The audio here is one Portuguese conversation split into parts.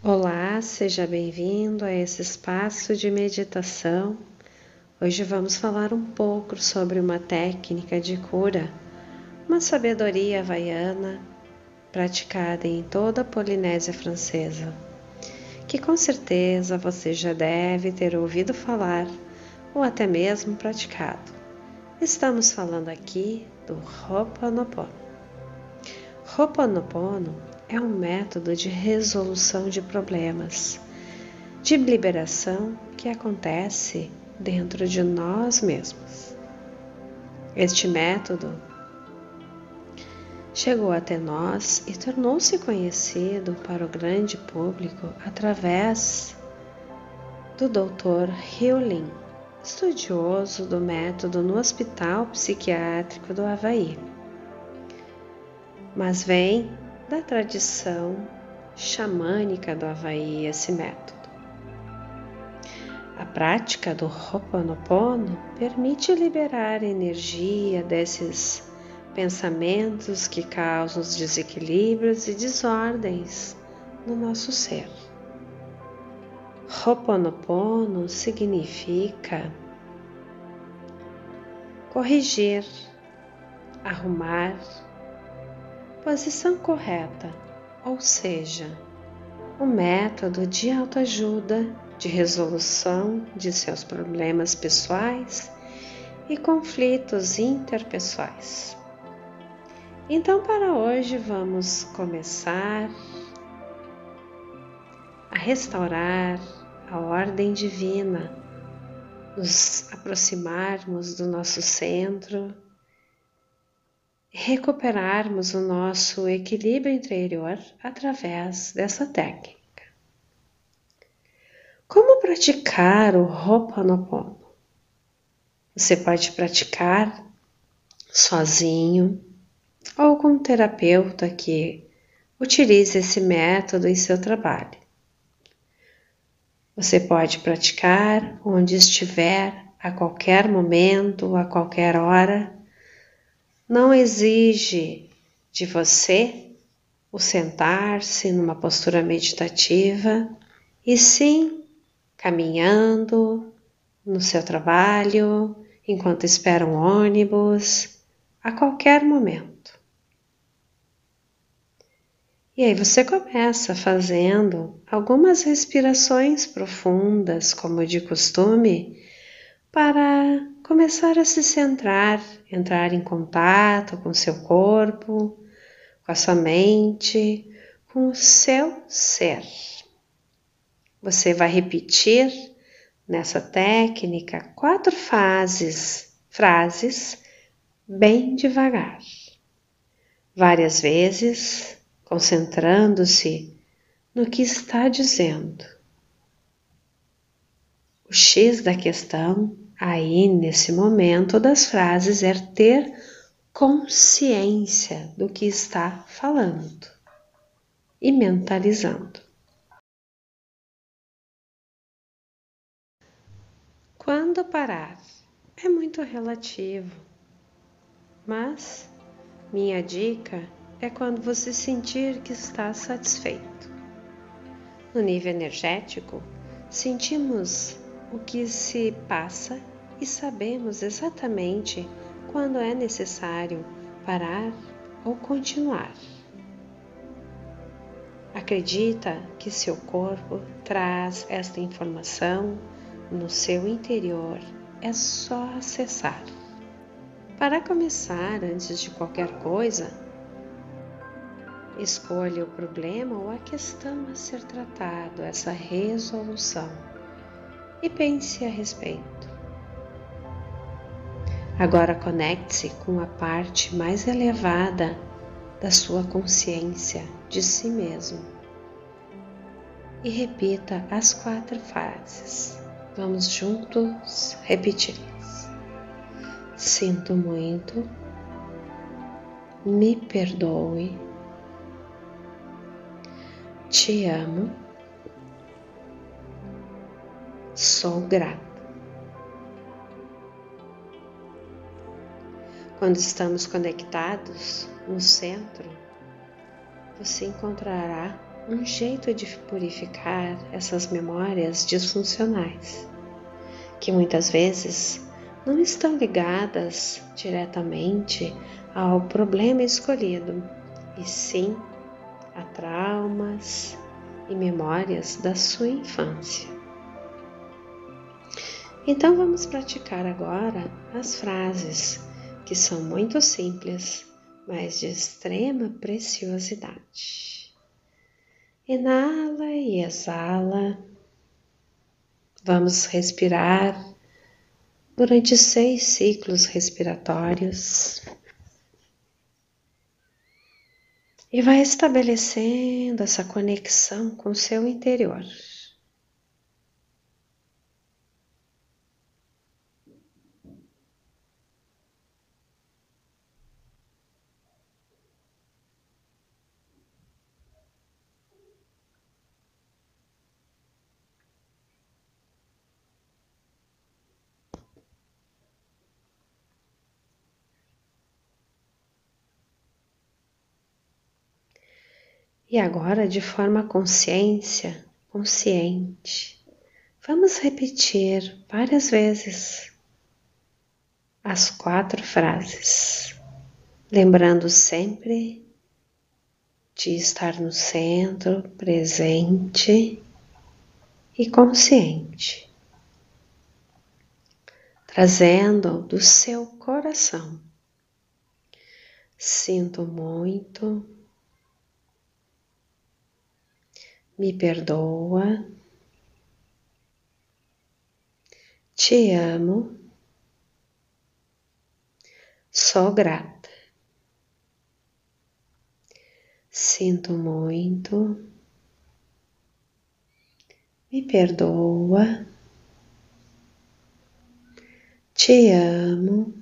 Olá, seja bem-vindo a esse espaço de meditação. Hoje vamos falar um pouco sobre uma técnica de cura, uma sabedoria havaiana praticada em toda a Polinésia Francesa, que com certeza você já deve ter ouvido falar ou até mesmo praticado. Estamos falando aqui do Ho'oponopono. Ho'oponopono é um método de resolução de problemas, de liberação que acontece dentro de nós mesmos. Este método chegou até nós e tornou-se conhecido para o grande público através do Dr. Hewlin estudioso do método no Hospital Psiquiátrico do Havaí. Mas vem da tradição xamânica do Havaí esse método. A prática do Ho'oponopono permite liberar energia desses pensamentos que causam os desequilíbrios e desordens no nosso ser. Ho'oponopono significa corrigir, arrumar, posição correta, ou seja, um método de autoajuda, de resolução de seus problemas pessoais e conflitos interpessoais. Então, para hoje, vamos começar a restaurar a ordem divina, nos aproximarmos do nosso centro, recuperarmos o nosso equilíbrio interior através dessa técnica. Como praticar o Ho'oponopono? Você pode praticar sozinho ou com um terapeuta que utilize esse método em seu trabalho. Você pode praticar onde estiver, a qualquer momento, a qualquer hora. Não exige de você o sentar-se numa postura meditativa, e sim caminhando no seu trabalho, enquanto espera um ônibus, a qualquer momento. E aí você começa fazendo algumas respirações profundas, como de costume, para começar a se centrar, entrar em contato com seu corpo, com a sua mente, com o seu ser. Você vai repetir nessa técnica quatro fases, frases bem devagar. Várias vezes concentrando-se no que está dizendo. O X da questão aí nesse momento das frases é ter consciência do que está falando e mentalizando. Quando parar é muito relativo, mas minha dica é quando você sentir que está satisfeito. No nível energético, sentimos o que se passa e sabemos exatamente quando é necessário parar ou continuar. Acredita que seu corpo traz esta informação no seu interior, é só acessar. Para começar, antes de qualquer coisa, Escolha o problema ou a questão a ser tratado, essa resolução, e pense a respeito. Agora conecte-se com a parte mais elevada da sua consciência de si mesmo e repita as quatro frases. Vamos juntos repetir-las. Sinto muito, me perdoe te amo, sou grato. Quando estamos conectados no centro, você encontrará um jeito de purificar essas memórias disfuncionais, que muitas vezes não estão ligadas diretamente ao problema escolhido, e sim a traumas e memórias da sua infância. Então vamos praticar agora as frases que são muito simples, mas de extrema preciosidade. Inala e exala. Vamos respirar durante seis ciclos respiratórios. E vai estabelecendo essa conexão com o seu interior. E agora, de forma consciência, consciente, vamos repetir várias vezes as quatro frases, lembrando sempre de estar no centro, presente e consciente, trazendo do seu coração. Sinto muito me perdoa, te amo, sou grata, sinto muito, me perdoa, te amo,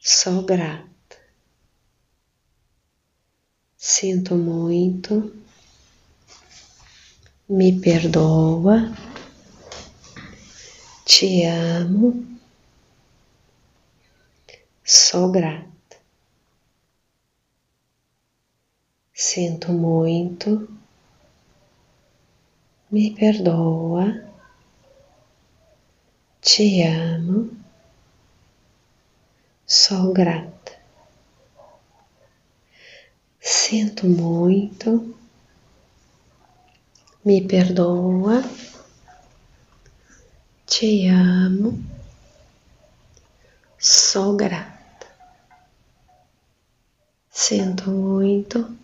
sou grata. Sinto muito, me perdoa, te amo, sou grata. Sinto muito, me perdoa, te amo, sou grata. Sinto muito, me perdoa, te amo, sou grata. Sinto muito,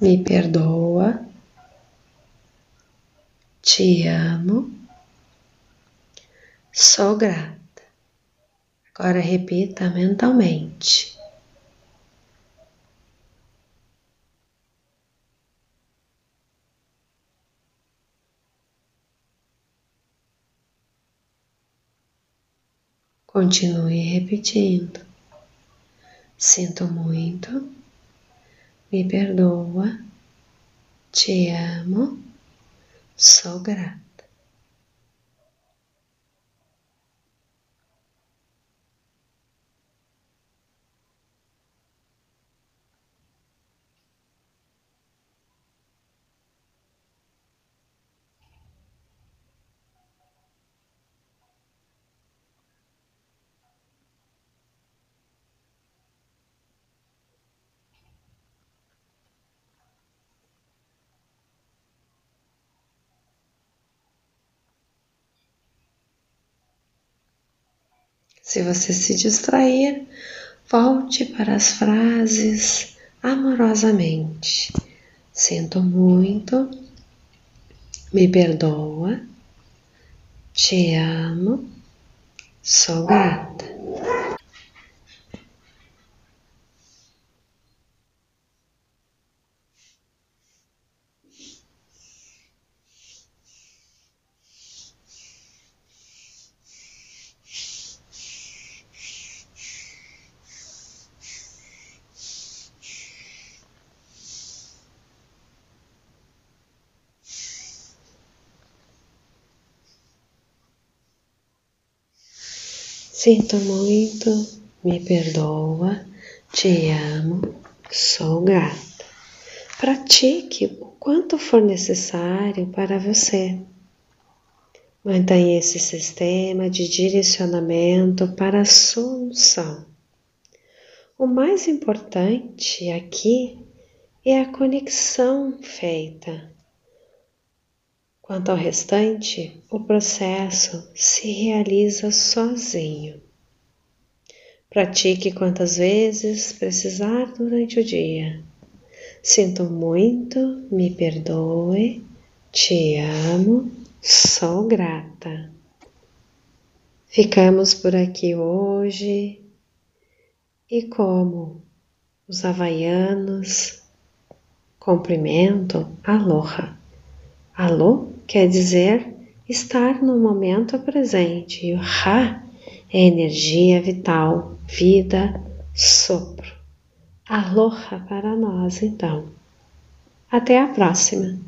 me perdoa, te amo, sou grata. Agora repita mentalmente. Continue repetindo. Sinto muito, me perdoa, te amo, sou grata. Se você se distrair, volte para as frases amorosamente. Sinto muito, me perdoa, te amo, sou grata. Sinto muito, me perdoa, te amo, sou grata. Pratique o quanto for necessário para você. Mantenha esse sistema de direcionamento para a solução. O mais importante aqui é a conexão feita. Quanto ao restante, o processo se realiza sozinho. Pratique quantas vezes precisar durante o dia. Sinto muito, me perdoe, te amo, sou grata. Ficamos por aqui hoje e como os havaianos cumprimento aloha. Alô quer dizer estar no momento presente e o ha é energia vital, vida, sopro. Aloha para nós então. Até a próxima!